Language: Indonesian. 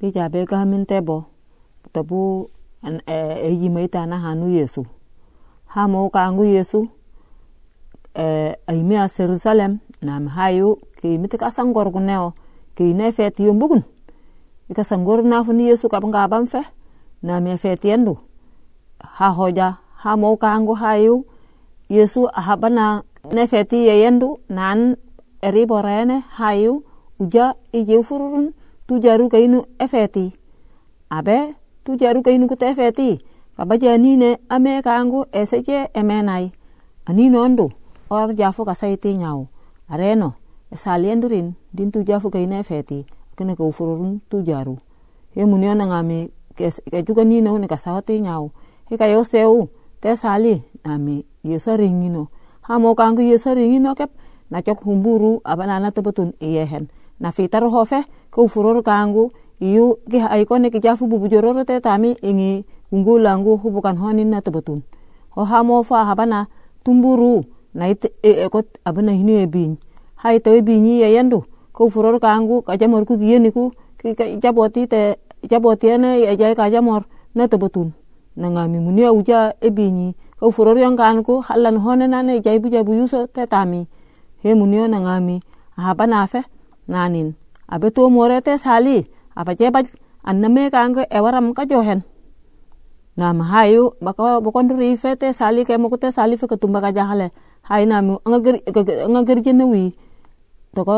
bi be ga min tebo tabu e yima ta na hanu yesu. Ha mo ka ngu yesu e ayimi a jerusalem nam hayu ki mit ka sangor guneo ki ne feti yombugun ika sangor na funi yesu ka nga bam fe na me fet yendu ha hoja ha mo ka ngu hayu yesu ahabana ne feti ye yendu nan eri borene hayu uja ije fururun tu jaru kainu efeti abe tu jaru kainu kute efeti kabaja nine ame kangu eseje emenai ani nondu or jafu ka saiti nyau. Areno esaliendurin din tu jafu kainu efeti kene ka tu jaru. He muniona ngami ke juga nine ne ka sawati nyau. He ka yoseu te sali nami yeso ringino hamo kangu yeso ringino kep na cok humburu abana na tebetun iyehen na fitar hofe ko furor kangu iyu ki ay ko ki jafu bubu jororo te tami ingi ungu langu hubukan honin na tebetun. Ho hamo fa habana tumburu na it e, ko abana hinu e bin hay to e binyi ye yendu ko furor kangu ka jamor ku giyeni ku ki jaboti te jaboti ne e jay ka jamor na tebetun. Na ngami muni uja e binyi ko furor yang kan ku halan honena ne jay bu jabu yuso te tami he munio na ngami haba na fe nanin abe to more te sali aba je ba anname kango e waram ka johen ma hayu baka bokon ri fe te sali ke mo te sali fe ketumba ka jahale hay mu ngager ngager jene wi to ko